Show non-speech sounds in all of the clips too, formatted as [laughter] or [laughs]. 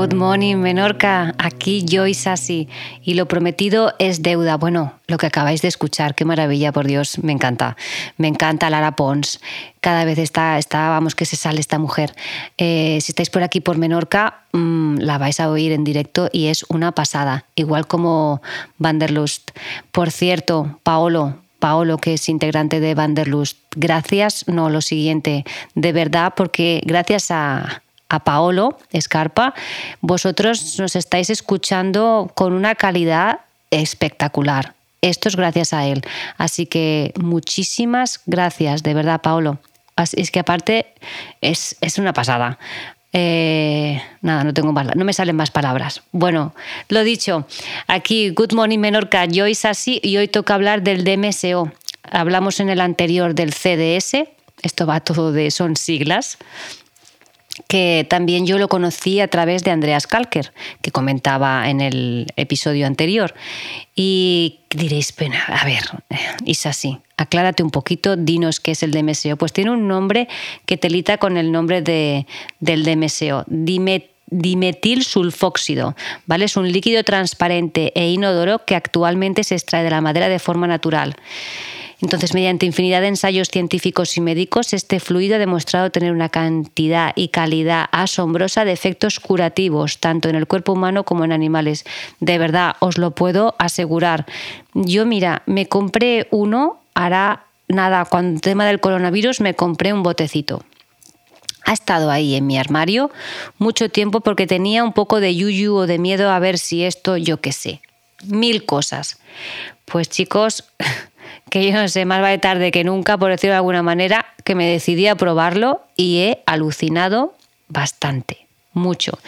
Good morning, Menorca. Aquí Joyce Sassi. Y lo prometido es deuda. Bueno, lo que acabáis de escuchar, qué maravilla, por Dios, me encanta. Me encanta Lara Pons. Cada vez está, está vamos, que se sale esta mujer. Eh, si estáis por aquí, por Menorca, mm, la vais a oír en directo y es una pasada. Igual como Vanderlust. Por cierto, Paolo, Paolo, que es integrante de Vanderlust, gracias, no lo siguiente, de verdad, porque gracias a a Paolo Escarpa, vosotros nos estáis escuchando con una calidad espectacular. Esto es gracias a él. Así que muchísimas gracias, de verdad, Paolo. Es que aparte es, una pasada. Eh, nada, no tengo no me salen más palabras. Bueno, lo dicho, aquí Good Morning Menorca, Joyce así y hoy toca hablar del DMSO. Hablamos en el anterior del CDS, esto va todo de, son siglas, que también yo lo conocí a través de Andreas Kalker, que comentaba en el episodio anterior. Y diréis, a ver, es así, aclárate un poquito, dinos qué es el DMSO. Pues tiene un nombre que telita con el nombre de, del DMSO, dimetil sulfóxido, ¿vale? Es un líquido transparente e inodoro que actualmente se extrae de la madera de forma natural. Entonces, mediante infinidad de ensayos científicos y médicos, este fluido ha demostrado tener una cantidad y calidad asombrosa de efectos curativos, tanto en el cuerpo humano como en animales. De verdad, os lo puedo asegurar. Yo, mira, me compré uno, hará nada, con el tema del coronavirus me compré un botecito ha estado ahí en mi armario mucho tiempo porque tenía un poco de yuyu o de miedo a ver si esto, yo qué sé, mil cosas. Pues chicos, [laughs] que yo no sé, más vale tarde que nunca, por decirlo de alguna manera, que me decidí a probarlo y he alucinado bastante mucho.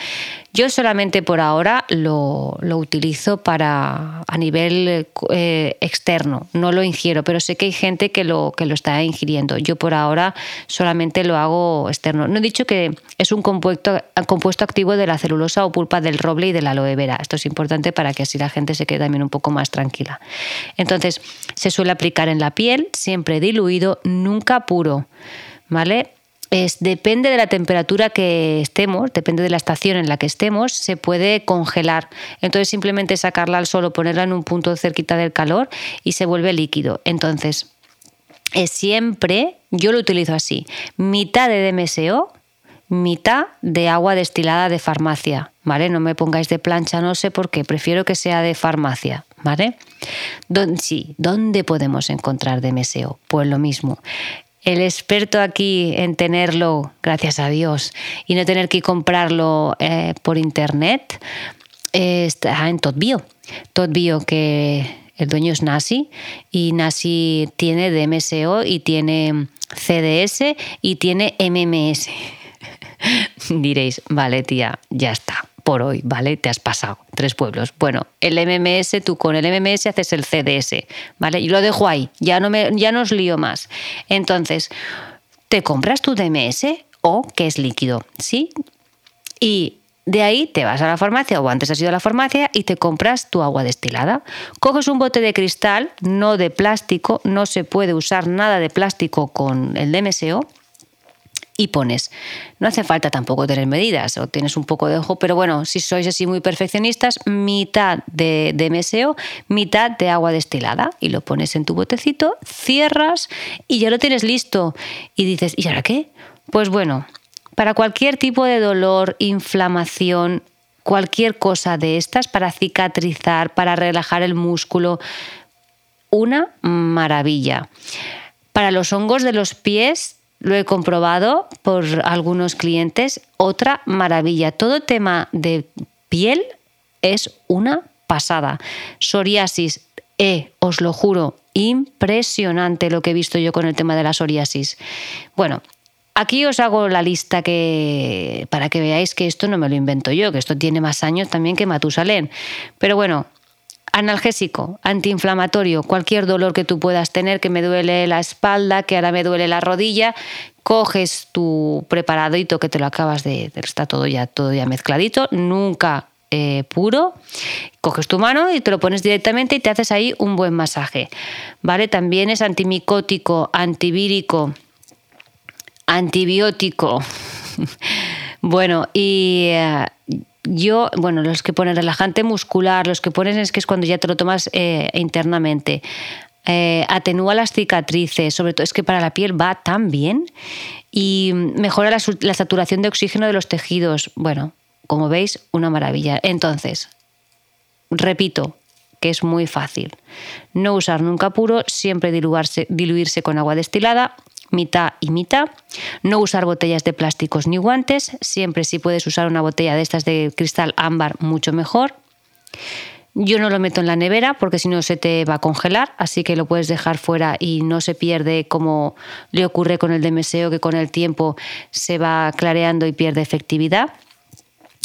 Yo solamente por ahora lo, utilizo para a nivel eh, externo, no lo ingiero, pero sé que hay gente que lo, que lo está ingiriendo. Yo por ahora solamente lo hago externo. No he dicho que es un compuesto, compuesto activo de la celulosa o pulpa del roble y de la aloe vera. Esto es importante para que así la gente se quede también un poco más tranquila. Entonces, se suele aplicar en la piel, siempre diluido, nunca puro. ¿Vale? Depende de la temperatura que estemos, depende de la estación en la que estemos, se puede congelar. Entonces simplemente sacarla al sol o ponerla en un punto cerquita del calor y se vuelve líquido. Entonces, es siempre, yo lo utilizo así, mitad de DMSO, mitad de agua destilada de farmacia, ¿vale? No me pongáis de plancha, no sé por qué, prefiero que sea de farmacia, ¿vale? sí, ¿dónde podemos encontrar DMSO? Pues lo mismo el experto aquí en tenerlo, gracias a Dios, y no tener que comprarlo eh, por internet, está en Todbio. Todbio que el dueño es Nasi y Nasi tiene DMSO y tiene CDS y tiene MMS. [laughs] Diréis, vale tía, ya está por hoy, ¿vale? Te has pasado. Tres pueblos. Bueno, el MMS, tú con el MMS haces el CDS, ¿vale? Y lo dejo ahí, ya no, me, ya no os lío más. Entonces, te compras tu DMS o que es líquido, ¿sí? Y de ahí te vas a la farmacia o antes has ido a la farmacia y te compras tu agua destilada. Coges un bote de cristal, no de plástico, no se puede usar nada de plástico con el DMSO y pones. No hace falta tampoco tener medidas o tienes un poco de ojo, pero bueno, si sois así muy perfeccionistas, mitad de, de meseo, mitad de agua destilada y lo pones en tu botecito, cierras y ya lo tienes listo. Y dices, ¿y ahora qué? Pues bueno, para cualquier tipo de dolor, inflamación, cualquier cosa de estas, para cicatrizar, para relajar el músculo, una maravilla. Para los hongos de los pies lo he comprobado por algunos clientes. Otra maravilla. Todo tema de piel es una pasada. Psoriasis, eh, os lo juro, impresionante lo que he visto yo con el tema de la psoriasis. Bueno, Aquí os hago la lista que para que veáis que esto no me lo invento yo, que esto tiene más años también que Matusalén. Pero bueno, analgésico, antiinflamatorio, cualquier dolor que tú puedas tener, que me duele la espalda, que ahora me duele la rodilla, coges tu preparadito que te lo acabas de, está todo ya, todo ya mezcladito, nunca eh, puro, coges tu mano y te lo pones directamente y te haces ahí un buen masaje, ¿vale? También es antimicótico, antivírico, antibiótico. [laughs] bueno, y eh, yo, bueno, los que ponen relajante muscular, los que ponen es que es cuando ya te lo tomas eh, internamente. Eh, atenúa las cicatrices, sobre todo es que para la piel va tan bien y mejora la, la saturación de oxígeno de los tejidos. Bueno, como veis, una maravilla. Entonces, repito, que es muy fácil. No usar nunca puro, siempre diluirse con agua destilada, mitad y mitad. No usar botellas de plásticos ni guantes. Siempre si puedes usar una botella de estas de cristal ámbar, mucho mejor. Yo no lo meto en la nevera porque si no se te va a congelar, así que lo puedes dejar fuera y no se pierde como le ocurre con el DMSO, que con el tiempo se va clareando y pierde efectividad.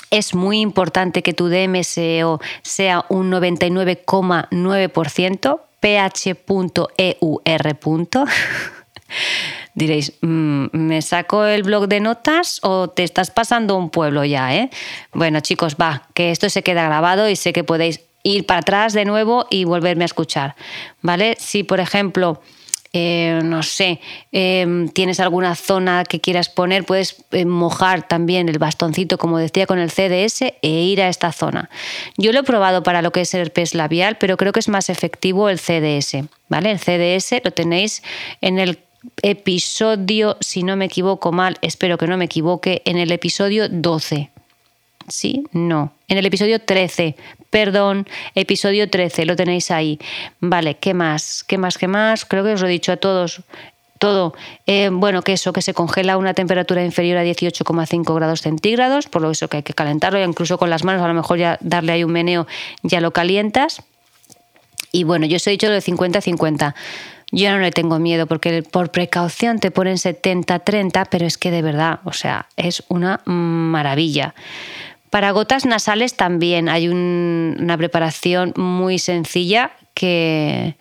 Es muy importante que tu DMSO sea un 99,9%, ph.eur. [laughs] Diréis, mm, ¿me saco el blog de notas o te estás pasando un pueblo ya? Eh? Bueno, chicos, va, que esto se queda grabado y sé que podéis ir para atrás de nuevo y volverme a escuchar. ¿Vale? Si, por ejemplo, eh, no sé, em, tienes alguna zona que quieras poner, puedes eh, mojar también el bastoncito, como decía, con el CDS e ir a esta zona. Yo lo he probado para lo que es el herpes labial, pero creo que es más efectivo el CDS. ¿vale? El CDS lo tenéis en el episodio, si no me equivoco mal, espero que no me equivoque, en el episodio 12. ¿Sí? No. En el episodio 13. Perdón, episodio 13, lo tenéis ahí. Vale, ¿qué más? ¿Qué más? ¿Qué más? Creo que os lo he dicho a todos. Todo. Eh, bueno, que eso, que se congela a una temperatura inferior a 18,5 grados centígrados, por lo eso que hay que calentarlo, incluso con las manos, a lo mejor ya darle ahí un meneo, ya lo calientas. Y bueno, yo os he dicho lo de 50-50. Yo no le tengo miedo porque por precaución te ponen 70-30, pero es que de verdad, o sea, es una maravilla. Para gotas nasales también hay una preparación muy sencilla que,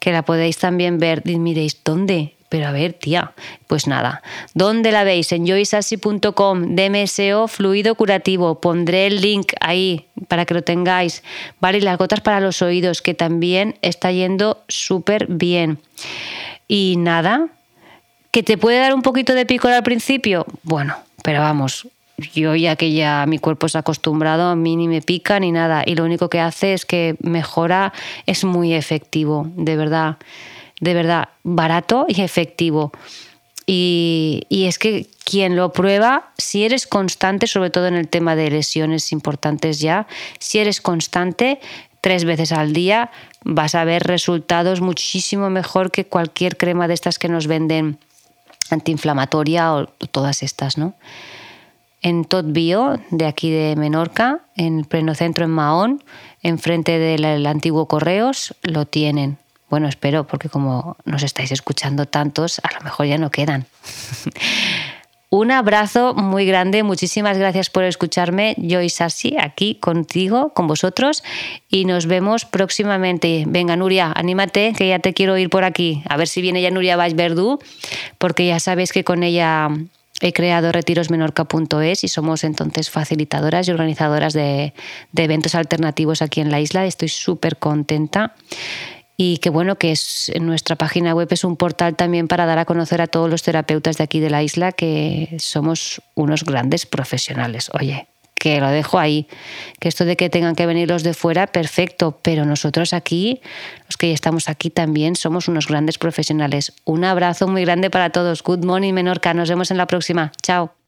que la podéis también ver. Y miréis, ¿dónde? Pero a ver, tía, pues nada. ¿Dónde la veis? En joysassi.com, DMSO fluido curativo. Pondré el link ahí para que lo tengáis. Vale, y las gotas para los oídos, que también está yendo súper bien. Y nada, que te puede dar un poquito de picor al principio. Bueno, pero vamos, yo ya que ya mi cuerpo se ha acostumbrado, a mí ni me pica ni nada. Y lo único que hace es que mejora, es muy efectivo, de verdad de verdad barato y efectivo. Y, es que quien lo prueba, si eres constante, sobre todo en el tema de lesiones importantes ya, si eres constante tres veces al día, vas a ver resultados muchísimo mejor que cualquier crema de estas que nos venden antiinflamatoria o todas estas, ¿no? En Tot Bio, de aquí de Menorca, en el pleno centro en Mahón, enfrente del antiguo Correos, lo tienen. Bueno, espero, porque como nos estáis escuchando tantos, a lo mejor ya no quedan. [laughs] Un abrazo muy grande, muchísimas gracias por escucharme. Yo y Sassi aquí contigo, con vosotros, y nos vemos próximamente. Venga, Nuria, anímate, que ya te quiero ir por aquí. A ver si viene ya Nuria Verdú, porque ya sabéis que con ella he creado retirosmenorca.es y somos entonces facilitadoras y organizadoras de, de eventos alternativos aquí en la isla. Estoy súper contenta y que bueno que es nuestra página web es un portal también para dar a conocer a todos los terapeutas de aquí de la isla que somos unos grandes profesionales. Oye, que lo dejo ahí, que esto de que tengan que venir los de fuera, perfecto, pero nosotros aquí, los que ya estamos aquí también, somos unos grandes profesionales. Un abrazo muy grande para todos. Good morning, Menorca. Nos vemos en la próxima. Chao.